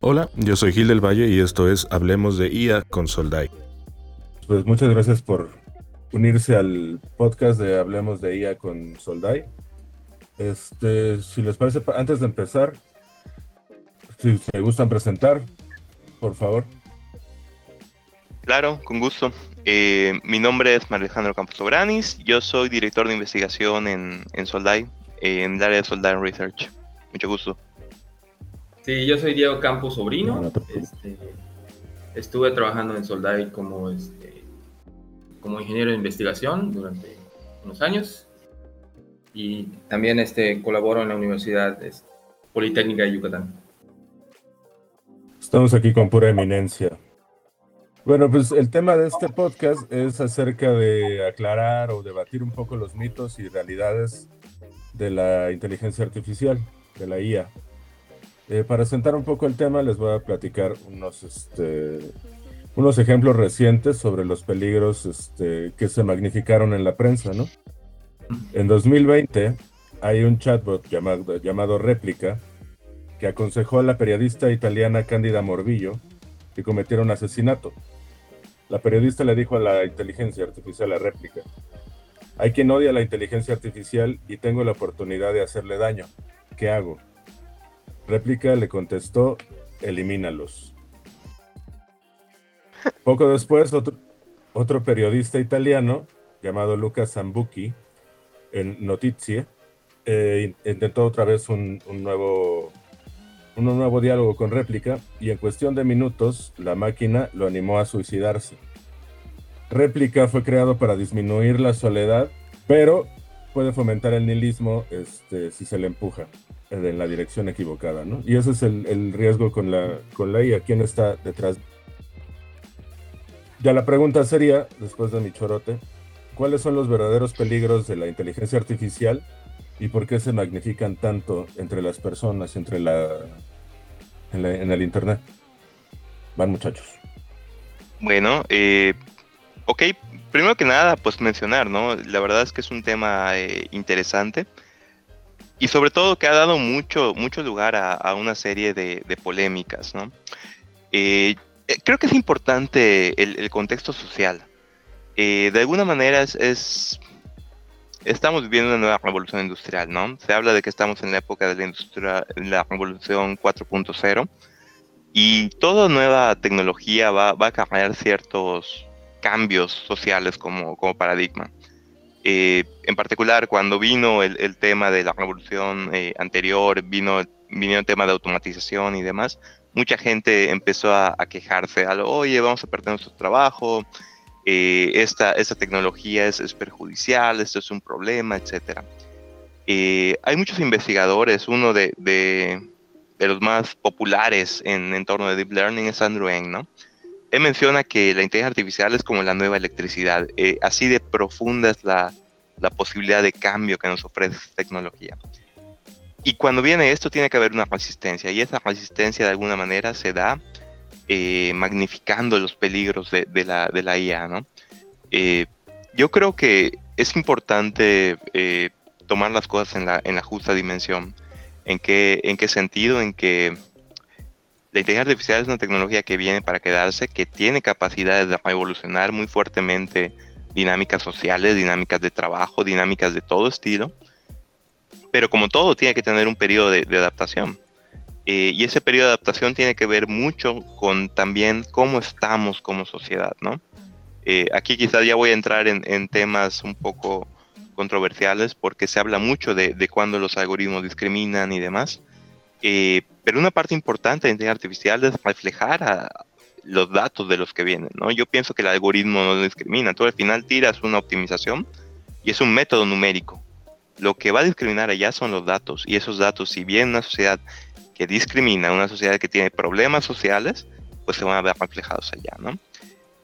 Hola, yo soy Gil del Valle y esto es Hablemos de IA con Soldai. Pues muchas gracias por unirse al podcast de Hablemos de IA con Soldai. Este, si les parece, antes de empezar, si se gustan presentar, por favor. Claro, con gusto. Eh, mi nombre es Alejandro Campos Sobranis. Yo soy director de investigación en, en Soldai, en el área de Soldai Research. Mucho gusto. Sí, yo soy Diego Campos Sobrino. Este, estuve trabajando en Soldai como, este, como ingeniero de investigación durante unos años y también este, colaboro en la Universidad este, Politécnica de Yucatán. Estamos aquí con pura eminencia. Bueno, pues el tema de este podcast es acerca de aclarar o debatir un poco los mitos y realidades de la inteligencia artificial, de la IA. Eh, para sentar un poco el tema, les voy a platicar unos, este, unos ejemplos recientes sobre los peligros este, que se magnificaron en la prensa, ¿no? En 2020 hay un chatbot llamado, llamado Réplica que aconsejó a la periodista italiana Cándida Morbillo que cometiera un asesinato. La periodista le dijo a la inteligencia artificial, a Réplica, hay quien odia la inteligencia artificial y tengo la oportunidad de hacerle daño. ¿Qué hago? Réplica le contestó, elimínalos. Poco después, otro, periodista italiano llamado Luca Zambucchi, en Notizie, eh, intentó otra vez un, nuevo, un nuevo diálogo con réplica y en cuestión de minutos la máquina lo animó a suicidarse. Réplica fue creado para disminuir la soledad, pero puede fomentar el nihilismo este, si se le empuja en la dirección equivocada, ¿no? Y ese es el, riesgo con la, con la IA, ¿quién está detrás? Ya la pregunta sería, después de mi chorote, ¿cuáles son los verdaderos peligros de la inteligencia artificial y por qué se magnifican tanto entre las personas, entre la, en, el Internet? Van muchachos. Bueno, eh, ok, primero que nada, pues mencionar, ¿no? La verdad es que es un tema eh, interesante y sobre todo que ha dado mucho, mucho lugar a, una serie de, polémicas, ¿no? Eh, eh, creo que es importante el, contexto social. Eh, de alguna manera es, estamos viviendo una nueva revolución industrial, ¿no? Se habla de que estamos en la época de la, industria, la revolución 4.0 y toda nueva tecnología va, va a cambiar ciertos cambios sociales como, como paradigma. Eh, en particular, cuando vino el, tema de la revolución eh, anterior, vino, vino el tema de automatización y demás, mucha gente empezó a, quejarse, a oye, vamos a perder nuestro trabajo, eh, esta, esta tecnología es, es, perjudicial, esto es un problema, etc. hay muchos investigadores, uno de, de, de, los más populares en, en torno de Deep Learning es Andrew Ng, ¿no? él menciona que la inteligencia artificial es como la nueva electricidad. Eh, así de profunda es la, posibilidad de cambio que nos ofrece esta tecnología. Y cuando viene esto tiene que haber una resistencia y esa resistencia de alguna manera se da eh, magnificando los peligros de, la, IA. ¿no? Eh, yo creo que es importante tomar las cosas en la, en la justa dimensión. ¿En qué, ¿En qué sentido? En que la inteligencia artificial es una tecnología que viene para quedarse, que tiene capacidades de evolucionar muy fuertemente dinámicas sociales, dinámicas de trabajo, dinámicas de todo estilo. Pero como todo, tiene que tener un periodo de, adaptación. Eh, y ese periodo de adaptación tiene que ver mucho con también cómo estamos como sociedad, ¿no? Eh, aquí quizás ya voy a entrar en, temas un poco controversiales porque se habla mucho de, de cuándo los algoritmos discriminan y demás. Eh, pero una parte importante de inteligencia artificial es reflejar a los datos de los que vienen, ¿no? Yo pienso que el algoritmo no discrimina, tú al final tiras una optimización y es un método numérico. Lo que va a discriminar allá son los datos y esos datos, si bien una sociedad que discrimina, una sociedad que tiene problemas sociales, pues se van a ver reflejados allá, ¿no?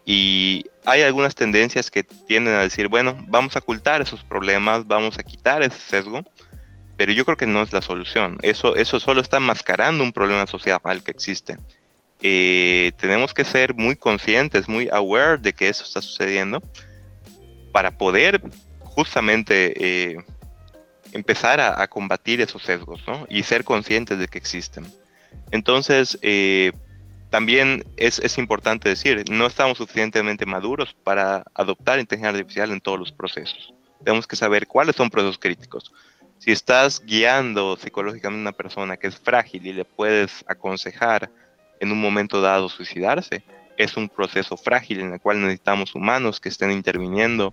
Y hay algunas tendencias que tienden a decir, bueno, vamos a ocultar esos problemas, vamos a quitar ese sesgo, pero yo creo que no es la solución. Eso, eso solo está mascarando un problema social que existe. Eh, tenemos que ser muy conscientes, muy aware de que eso está sucediendo para poder justamente eh, empezar a, combatir esos sesgos ¿no? y ser conscientes de que existen. Entonces, eh, también es, importante decir, no estamos suficientemente maduros para adoptar inteligencia artificial en todos los procesos. Tenemos que saber cuáles son procesos críticos. Si estás guiando psicológicamente a una persona que es frágil y le puedes aconsejar en un momento dado suicidarse, es un proceso frágil en el cual necesitamos humanos que estén interviniendo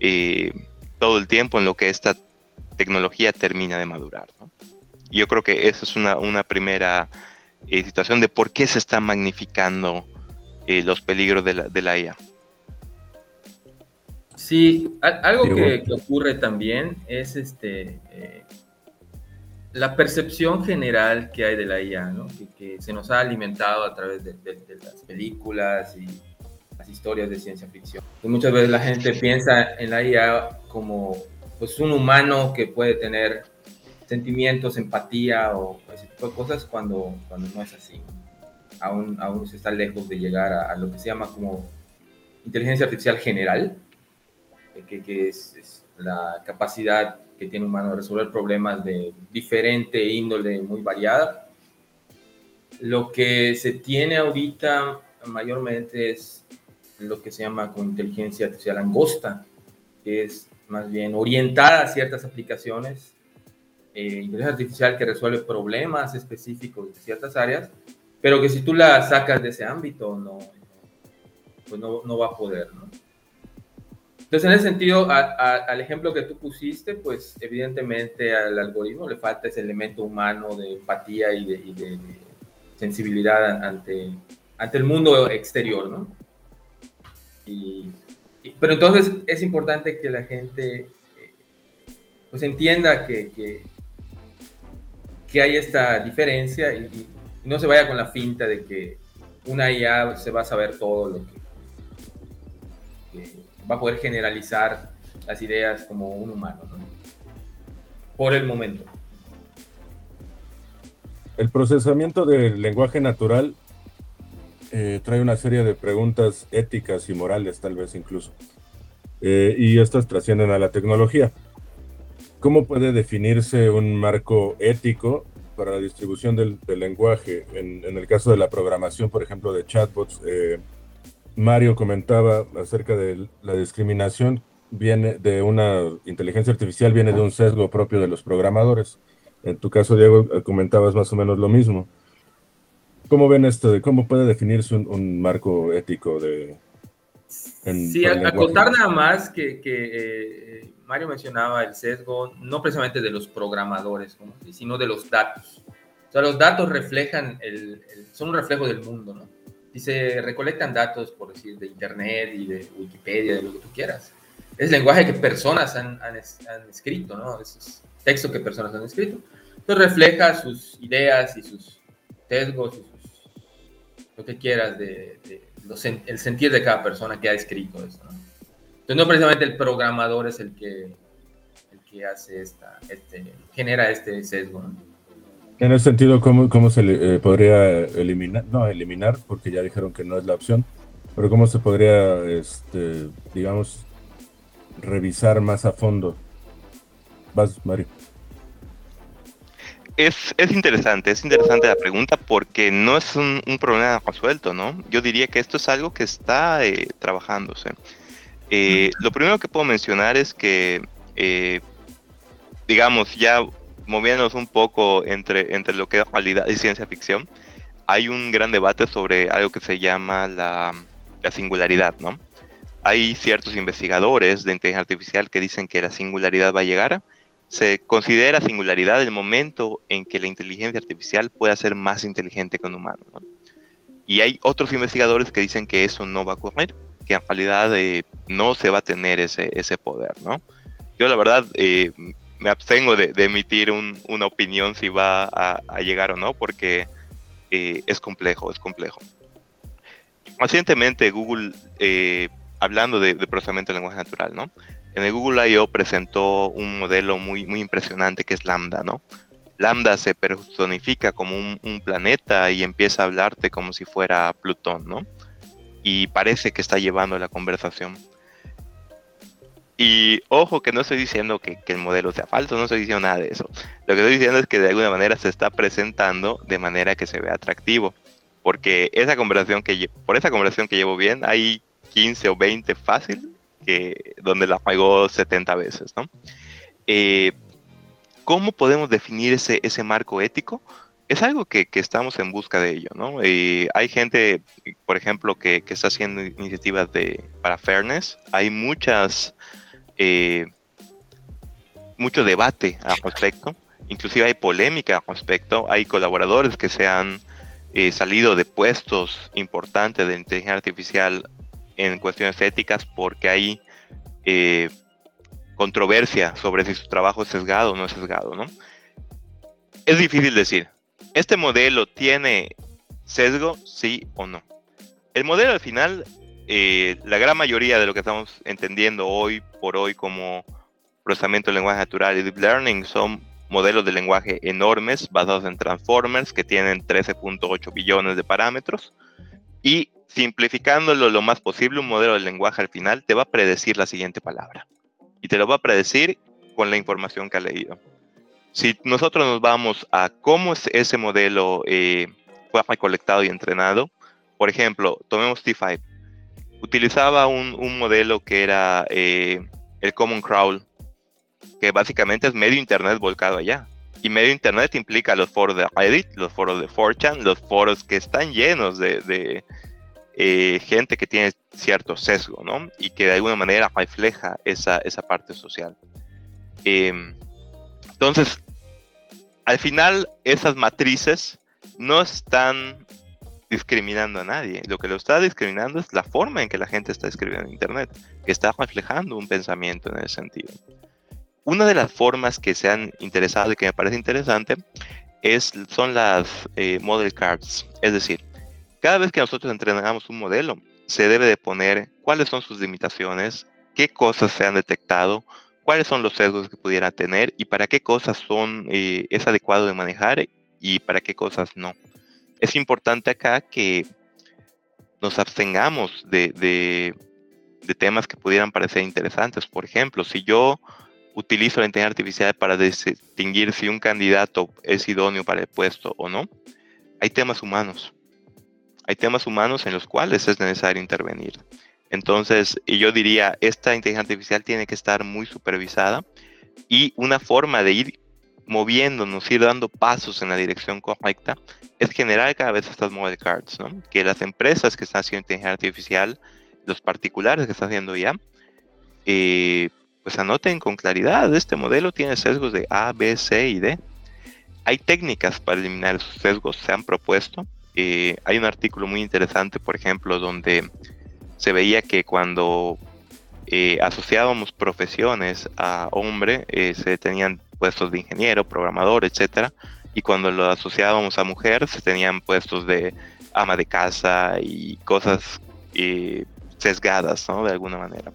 eh, todo el tiempo en lo que esta tecnología termina de madurar. Yo creo que esa es una, una primera eh, situación de por qué se están magnificando eh, los peligros de la, de la IA. Sí, algo que, ocurre también es este la percepción general que hay de la IA, ¿no? que, se nos ha alimentado a través de, las películas y las historias de ciencia ficción. Y muchas veces la gente piensa en la IA como pues, un humano que puede tener sentimientos, empatía o ese tipo de cosas cuando, cuando no es así. Aún, aún se está lejos de llegar a, lo que se llama como inteligencia artificial general, que, que es, es la capacidad que tiene humano de resolver problemas de diferente índole, muy variada. Lo que se tiene ahorita mayormente es lo que se llama con inteligencia artificial angosta, que es más bien orientada a ciertas aplicaciones, eh, inteligencia artificial que resuelve problemas específicos de ciertas áreas, pero que si tú la sacas de ese ámbito, no, pues no, no va a poder, ¿no? Entonces, en ese sentido, al ejemplo que tú pusiste, pues evidentemente al algoritmo le falta ese elemento humano de empatía y de, sensibilidad ante, ante el mundo exterior, ¿no? Pero entonces es importante que la gente eh, pues entienda que, que, hay esta diferencia y, no se vaya con la finta de que una IA se va a saber todo lo que va a poder generalizar las ideas como un humano, por el momento. El procesamiento del lenguaje natural eh, trae una serie de preguntas éticas y morales, tal vez incluso, eh, y estas trascienden a la tecnología. ¿Cómo puede definirse un marco ético para la distribución del, lenguaje? En, el caso de la programación, por ejemplo, de chatbots, eh, Mario comentaba acerca de la discriminación viene de una inteligencia artificial, viene de un sesgo propio de los programadores. En tu caso, Diego, comentabas más o menos lo mismo. ¿Cómo ven esto? De ¿Cómo puede definirse un, marco ético de... sí, acotar nada más que, eh, Mario mencionaba el sesgo, no precisamente de los programadores, sino de los datos. O sea, los datos reflejan, el, son un reflejo del mundo, ¿no? y se recolectan datos, por decir, de Internet y de Wikipedia, de lo que tú quieras. Es lenguaje que personas han, han, escrito, ¿no? Es texto que personas han escrito. Entonces refleja sus ideas y sus sesgos sus, lo que quieras de, el sentir de cada persona que ha escrito eso, ¿no? Entonces no precisamente el programador es el que, el que hace esta, este, genera este sesgo, ¿no? En ese sentido, ¿cómo, cómo se eh, podría eliminar? No, eliminar, porque ya dijeron que no es la opción, pero ¿cómo se podría, este, digamos, revisar más a fondo? Vas, Mario. Es, es, interesante, es interesante la pregunta porque no es un, problema resuelto, ¿no? Yo diría que esto es algo que está eh, trabajándose. Eh, lo primero que puedo mencionar es que, digamos, ya moviéndonos un poco entre, entre lo que es realidad y ciencia ficción, hay un gran debate sobre algo que se llama la, la singularidad, ¿no? Hay ciertos investigadores de inteligencia artificial que dicen que la singularidad va a llegar. Se considera singularidad el momento en que la inteligencia artificial pueda ser más inteligente que un humano. ¿no? Y hay otros investigadores que dicen que eso no va a ocurrir, que en realidad eh, no se va a tener ese, ese poder. ¿no? Yo la verdad eh, me abstengo de, emitir una opinión si va a, llegar o no, porque eh, es complejo, es complejo. Recientemente Google, hablando de, procesamiento de lenguaje natural, ¿no? En el Google I.O. presentó un modelo muy, muy impresionante que es Lambda, ¿no? Lambda se personifica como un, planeta y empieza a hablarte como si fuera Plutón, ¿no? Y parece que está llevando la conversación. Y ojo que no estoy diciendo que, el modelo sea falso, no estoy diciendo nada de eso. Lo que estoy diciendo es que de alguna manera se está presentando de manera que se vea atractivo. Porque esa conversación que por esa conversación que llevo bien, hay 15 o 20 fácil que, donde la juego 70 veces, ¿no? Eh, ¿Cómo podemos definir ese, ese marco ético? Es algo que, que estamos en busca de ello, ¿no? Eh, hay gente, por ejemplo, que, que, está haciendo iniciativas de, para fairness. Hay muchas, eh, mucho debate al respecto. Inclusive hay polémica al respecto. Hay colaboradores que se han salido de puestos importantes de inteligencia artificial en cuestiones éticas porque hay eh, controversia sobre si su trabajo es sesgado o no es sesgado, ¿no? Es difícil decir, ¿este modelo tiene sesgo, sí o no? El modelo al final, eh, la gran mayoría de lo que estamos entendiendo hoy por hoy como procesamiento de lenguaje natural y deep learning son modelos de lenguaje enormes basados en transformers que tienen 13.8 billones de parámetros y simplificándolo lo más posible, un modelo de lenguaje al final te va a predecir la siguiente palabra. Y te lo va a predecir con la información que ha leído. Si nosotros nos vamos a cómo ese modelo eh, fue recolectado y entrenado, por ejemplo, tomemos T5. Utilizaba un, modelo que era eh, el Common Crawl, que básicamente es medio Internet volcado allá. Y medio Internet implica los foros de Reddit, los foros de 4chan, los foros que están llenos de, eh, gente que tiene cierto sesgo, ¿no? Y que de alguna manera refleja esa, esa parte social. Em, entonces, al final, esas matrices no están discriminando a nadie. Lo que lo está discriminando es la forma en que la gente está escribiendo en Internet, que está reflejando un pensamiento en ese sentido. Una de las formas que se han interesado y que me parece interesante es, son las eh, model cards. Es decir, cada vez que nosotros entrenamos un modelo, se debe de poner cuáles son sus limitaciones, qué cosas se han detectado, cuáles son los sesgos que pudiera tener y para qué cosas son, eh, es adecuado de manejar y para qué cosas no. Es importante acá que nos abstengamos de, de temas que pudieran parecer interesantes. Por ejemplo, si yo utilizo la inteligencia artificial para distinguir si un candidato es idóneo para el puesto o no, hay temas humanos hay temas humanos en los cuales es necesario intervenir. Entonces, yo diría, esta inteligencia artificial tiene que estar muy supervisada y una forma de ir moviéndonos, ir dando pasos en la dirección correcta, es generar cada vez estas model cards, ¿no? Que las empresas que están haciendo inteligencia artificial, los particulares que están haciendo ya, eh, pues anoten con claridad, este modelo tiene sesgos de A, B, C y D. Hay técnicas para eliminar esos sesgos, se han propuesto, eh, hay un artículo muy interesante, por ejemplo, donde se veía que cuando eh, asociábamos profesiones a hombre, eh, se tenían puestos de ingeniero, programador, etcétera, y cuando lo asociábamos a mujer, se tenían puestos de ama de casa y cosas sesgadas, ¿no? De alguna manera.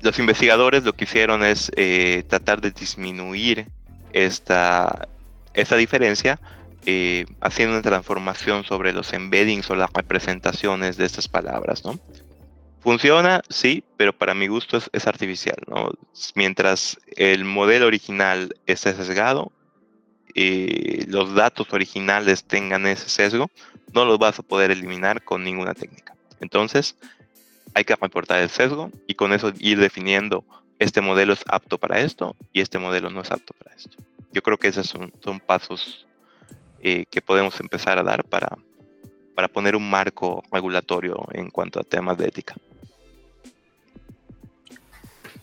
Los investigadores lo que hicieron es tratar de disminuir esta, esta diferencia eh, haciendo una transformación sobre los embeddings o las representaciones de estas palabras, ¿no? Funciona, sí, pero para mi gusto es, artificial, ¿no? Mientras el modelo original esté sesgado, eh, los datos originales tengan ese sesgo, no los vas a poder eliminar con ninguna técnica. Entonces, hay que reportar el sesgo y con eso ir definiendo este modelo es apto para esto y este modelo no es apto para esto. Yo creo que esos son, son pasos eh, que podemos empezar a dar para, para poner un marco regulatorio en cuanto a temas de ética.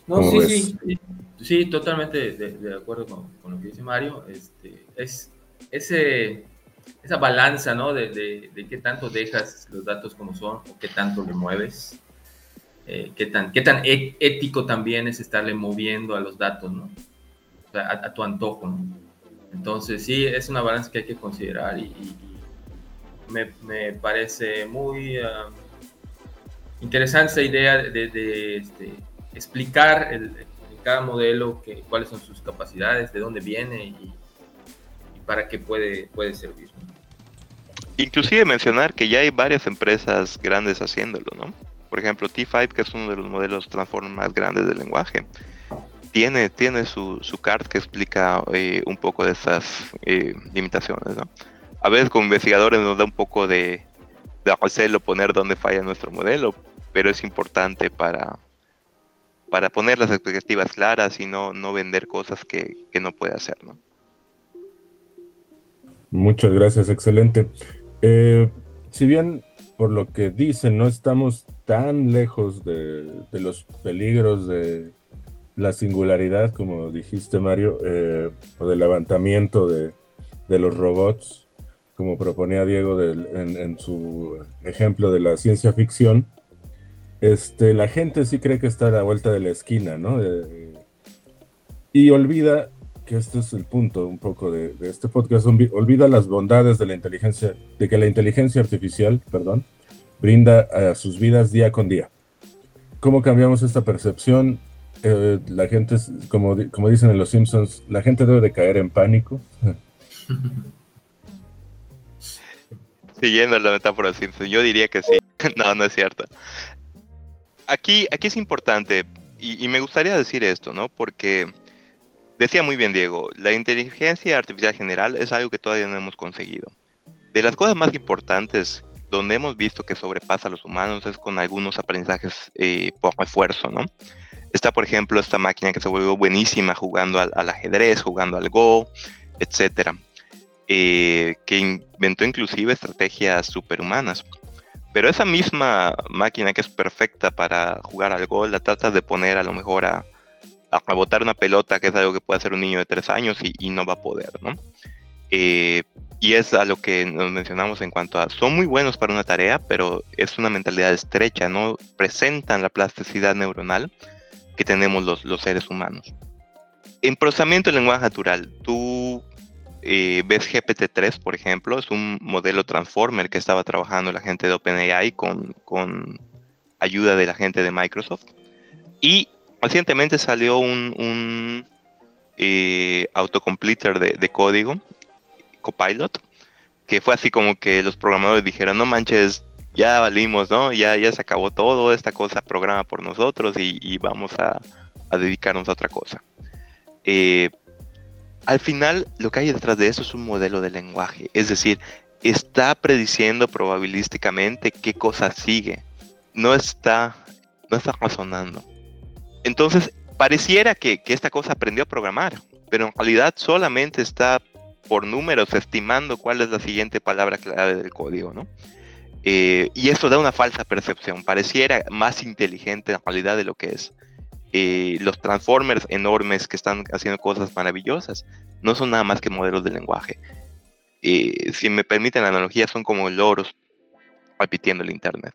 No, sí, sí, sí, totalmente de, acuerdo con, lo que dice Mario. Este, es ese, esa balanza, ¿no? De, de, qué tanto dejas los datos como son o qué tanto le mueves. Eh, qué, tan, qué tan ético también es estarle moviendo a los datos, ¿no? O sea, a, a tu antojo, ¿no? Entonces sí, es una balanza que hay que considerar y, me, parece muy ah, interesante esa idea de, este, explicar cada modelo que, cuáles son sus capacidades, de dónde viene y, para qué puede, puede servir. Inclusive mencionar que ya hay varias empresas grandes haciéndolo, ¿no? por ejemplo, T5, que es uno de los modelos Transformer más grandes del lenguaje, tiene, tiene su, su card que explica eh, un poco de esas eh, limitaciones. ¿no? A veces como investigadores nos da un poco de, de hacerlo poner dónde falla nuestro modelo, pero es importante para, para poner las expectativas claras y no, no vender cosas que, que no puede hacer. ¿no? Muchas gracias, excelente. Eh, si bien por lo que dicen no estamos tan lejos de, de los peligros de la singularidad, como dijiste Mario, eh, o del levantamiento de, de, los robots, como proponía Diego en, en, su ejemplo de la ciencia ficción, este, la gente sí cree que está a la vuelta de la esquina, ¿no? Eh, y olvida que este es el punto un poco de, de, este podcast, olvida las bondades de la inteligencia, de que la inteligencia artificial, perdón, brinda a sus vidas día con día. ¿Cómo cambiamos esta percepción? Eh, la gente, como, como dicen en Los Simpsons, la gente debe de caer en pánico. Siguiendo la metáfora Simpson, yo diría que sí. no, no es cierto. Aquí, aquí es importante, y, y, me gustaría decir esto, ¿no? Porque decía muy bien Diego, la inteligencia artificial general es algo que todavía no hemos conseguido. De las cosas más importantes donde hemos visto que sobrepasa a los humanos es con algunos aprendizajes eh, por esfuerzo, ¿no? Está, por ejemplo, esta máquina que se volvió buenísima jugando al, al ajedrez, jugando al Go, etcétera, eh, que inventó inclusive estrategias superhumanas. Pero esa misma máquina que es perfecta para jugar al Go, la trata de poner a lo mejor a, a, botar una pelota, que es algo que puede hacer un niño de tres años y, y no va a poder, ¿no? Eh, y es a lo que nos mencionamos en cuanto a, son muy buenos para una tarea, pero es una mentalidad estrecha, no presentan la plasticidad neuronal que tenemos los, los seres humanos. En procesamiento del lenguaje natural, tú eh, ves GPT-3, por ejemplo, es un modelo transformer que estaba trabajando la gente de OpenAI con, con ayuda de la gente de Microsoft. Y recientemente salió un, un eh, autocompleter de, de código Copilot, que fue así como que los programadores dijeron, no manches, ya valimos, ¿no? Ya, ya se acabó todo, esta cosa programa por nosotros y, y vamos a, a, dedicarnos a otra cosa. Eh, al final, lo que hay detrás de eso es un modelo de lenguaje, es decir, está prediciendo probabilísticamente qué cosa sigue, no está, no está razonando. Entonces, pareciera que, que esta cosa aprendió a programar, pero en realidad solamente está por números estimando cuál es la siguiente palabra clave del código, ¿no? Eh, y eso da una falsa percepción, pareciera más inteligente en realidad de lo que es. Eh, los transformers enormes que están haciendo cosas maravillosas no son nada más que modelos de lenguaje. Eh, si me permiten la analogía, son como loros repitiendo el Internet.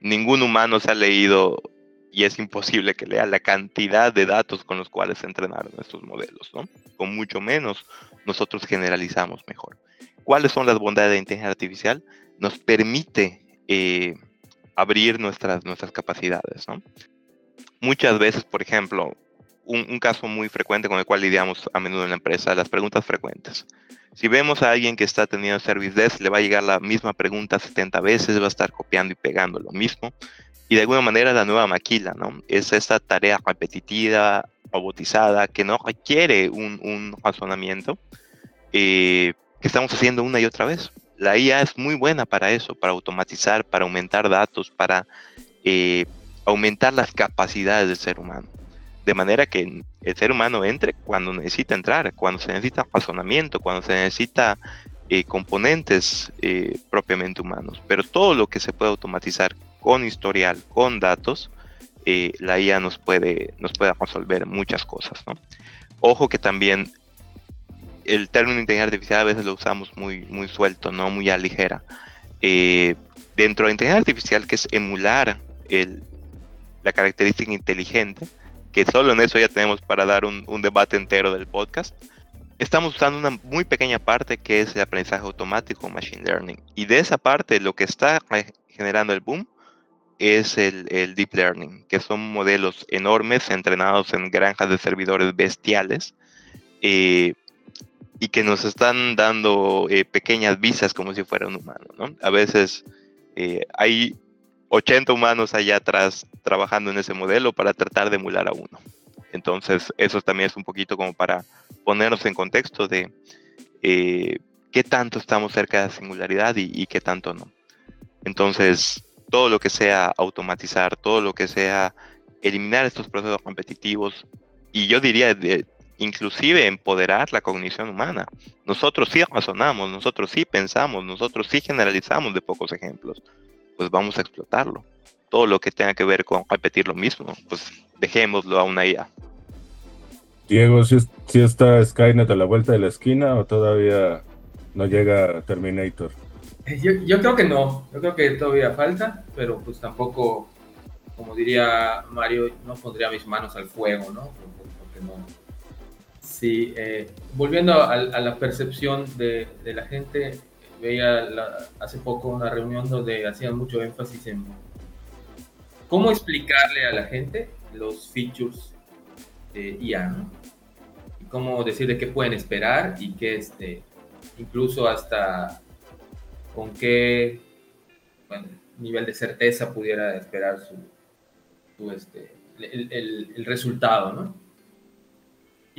Ningún humano se ha leído y es imposible que lea la cantidad de datos con los cuales se entrenaron estos modelos, ¿no? Con mucho menos nosotros generalizamos mejor. ¿Cuáles son las bondades de inteligencia artificial? Nos permite eh, abrir nuestras, nuestras capacidades. ¿no? Muchas veces, por ejemplo, un, caso muy frecuente con el cual lidiamos a menudo en la empresa, las preguntas frecuentes. Si vemos a alguien que está teniendo service desk, le va a llegar la misma pregunta 70 veces, va a estar copiando y pegando lo mismo. Y de alguna manera la nueva maquila, ¿no? Es esta tarea repetitiva, robotizada, que no requiere un, un razonamiento, eh, que estamos haciendo una y otra vez. La IA es muy buena para eso, para automatizar, para aumentar datos, para eh, aumentar las capacidades del ser humano. De manera que el ser humano entre cuando necesita entrar, cuando se necesita razonamiento, cuando se necesita eh, componentes eh, propiamente humanos. Pero todo lo que se puede automatizar con historial, con datos, la IA nos puede, nos puede resolver muchas cosas. Ojo que también el término inteligencia artificial a veces lo usamos muy, muy suelto, no muy a ligera. Eh, dentro de inteligencia artificial, que es emular la característica inteligente, que solo en eso ya tenemos para dar un, debate entero del podcast, estamos usando una muy pequeña parte que es el aprendizaje automático, machine learning. Y de esa parte, lo que está generando el boom es el, el, deep learning, que son modelos enormes entrenados en granjas de servidores bestiales eh, y que nos están dando eh, pequeñas visas como si fuera un humano. ¿no? A veces eh, hay 80 humanos allá atrás trabajando en ese modelo para tratar de emular a uno. Entonces, eso también es un poquito como para ponernos en contexto de eh, qué tanto estamos cerca de la singularidad y, qué tanto no. Entonces, todo lo que sea automatizar, todo lo que sea eliminar estos procesos competitivos, y yo diría de, inclusive empoderar la cognición humana. Nosotros sí razonamos, nosotros sí pensamos, nosotros sí generalizamos de pocos ejemplos, pues vamos a explotarlo. Todo lo que tenga que ver con repetir lo mismo, pues dejémoslo a una IA. Diego, ¿sí, está Skynet a la vuelta de la esquina o todavía no llega Terminator? Eh, yo, creo que no, yo creo que todavía falta, pero pues tampoco, como diría Mario, no pondría mis manos al fuego, ¿no? Porque no. Sí, eh, volviendo a, la percepción de, la gente, veía hace poco una reunión donde hacían mucho énfasis en cómo explicarle a la gente los features de IA, ¿no? Y cómo decirle qué pueden esperar y qué, este, incluso hasta con qué nivel de certeza pudiera esperar su, este, el, resultado, ¿no?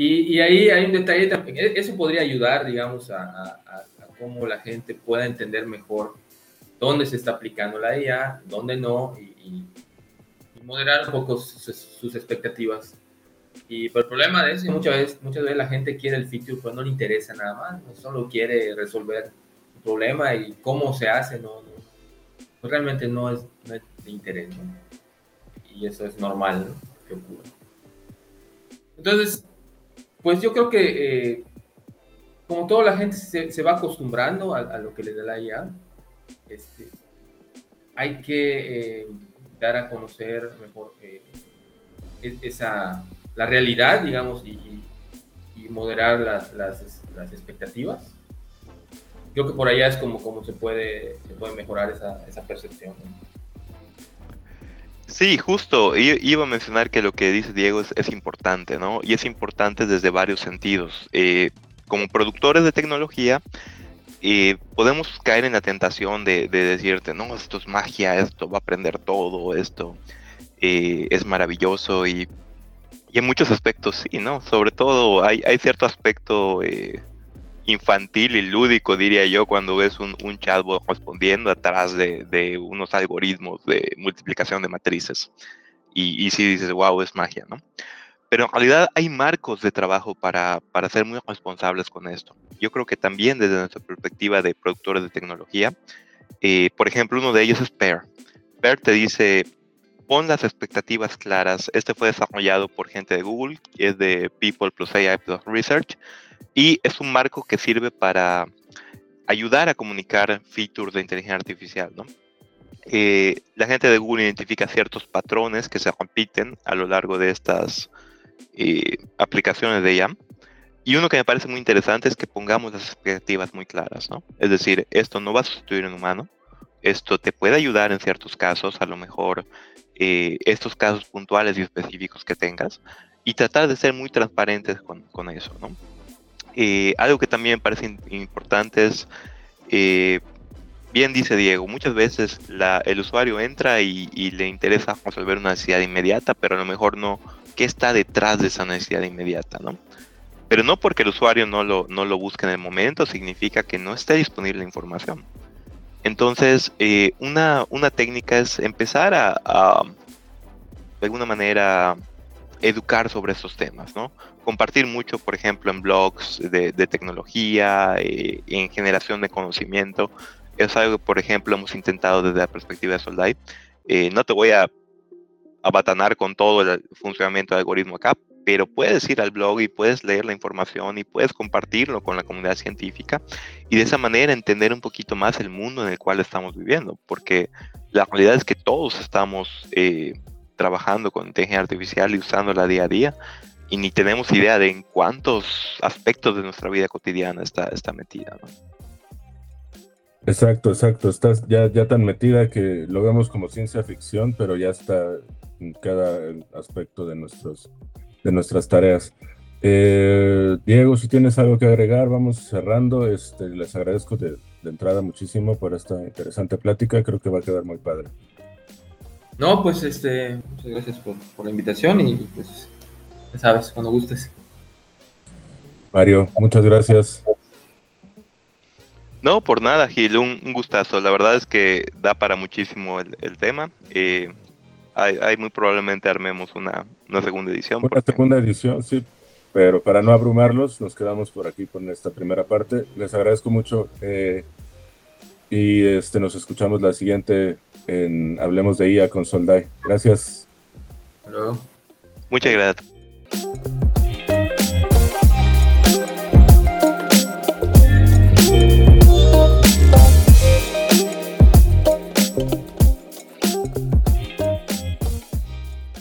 Y, ahí hay un detalle también, e, eso podría ayudar, digamos, a, cómo la gente pueda entender mejor dónde se está aplicando la IA, dónde no, y, moderar un poco sus, expectativas. Y el problema de eso, muchas veces, muchas veces la gente quiere el feature, pero no le interesa nada más, solo quiere resolver el problema y cómo se hace, no, pues realmente no es, de interés. Y eso es normal que ocurra. Entonces, pues yo creo que eh, como toda la gente se, va acostumbrando a, lo que le da la IA, este, hay que... Eh, dar a conocer mejor eh, esa, la realidad, digamos, y, moderar las, las, expectativas. Creo que por allá es como, como se, puede, se puede mejorar esa, esa percepción. Sí, justo. Iba a mencionar que lo que dice Diego es, importante, ¿no? Y es importante desde varios sentidos. Eh, como productores de tecnología, y podemos caer en la tentación de, decirte, no, esto es magia, esto va a aprender todo, esto eh, es maravilloso y, en muchos aspectos sí, ¿no? Sobre todo hay, hay cierto aspecto eh, infantil y lúdico, diría yo, cuando ves un, un chatbot respondiendo atrás de, unos algoritmos de multiplicación de matrices. Y, y sí dices, wow, es magia, ¿no? Pero en realidad hay marcos de trabajo para, para ser muy responsables con esto. Yo creo que también desde nuestra perspectiva de productores de tecnología, eh, por ejemplo, uno de ellos es PAIR. PAIR te dice, pon las expectativas claras. Este fue desarrollado por gente de Google, es de People plus AI Research, y es un marco que sirve para ayudar a comunicar features de inteligencia artificial, ¿no? Eh, la gente de Google identifica ciertos patrones que se repiten a lo largo de estas eh, aplicaciones de IAM. Y uno que me parece muy interesante es que pongamos las expectativas muy claras, ¿no? Es decir, esto no va a sustituir un humano, esto te puede ayudar en ciertos casos, a lo mejor eh, estos casos puntuales y específicos que tengas, y tratar de ser muy transparentes con, con eso, ¿no? Eh, algo que también parece importante es, bien dice Diego, muchas veces el usuario entra y, le interesa resolver una necesidad inmediata, pero a lo mejor no, qué está detrás de esa necesidad inmediata, ¿no? Pero no porque el usuario no lo, no lo busque en el momento, significa que no esté disponible la información. Entonces, eh, una, una, técnica es empezar a, de alguna manera, educar sobre estos temas, ¿no? Compartir mucho, por ejemplo, en blogs de, tecnología, eh, en generación de conocimiento. Es algo que, por ejemplo, hemos intentado desde la perspectiva de Soldai. Eh, no te voy a abatanar con todo el funcionamiento del algoritmo acá, pero puedes ir al blog y puedes leer la información y puedes compartirlo con la comunidad científica y de esa manera entender un poquito más el mundo en el cual estamos viviendo, porque la realidad es que todos estamos eh, trabajando con inteligencia artificial y usándola día a día y ni tenemos idea de en cuántos aspectos de nuestra vida cotidiana está, está metida. Exacto, exacto. Estás ya, ya tan metida que lo vemos como ciencia ficción, pero ya está en cada aspecto de, nuestros, de nuestras tareas. Eh, Diego, si tienes algo que agregar, vamos cerrando. Este, les agradezco de, entrada muchísimo por esta interesante plática. Creo que va a quedar muy padre. No, pues este, muchas gracias por, por la invitación y pues ya sabes, cuando gustes. Mario, muchas gracias. No, por nada, Gil, un, un gustazo. La verdad es que da para muchísimo el, el tema. Eh, hay, hay muy probablemente armemos una, una segunda edición. Una porque- segunda edición, sí. Pero para no abrumarlos, nos quedamos por aquí con esta primera parte. Les agradezco mucho eh, y este, nos escuchamos la siguiente en Hablemos de IA con Soldai Gracias. Hello. Muchas gracias.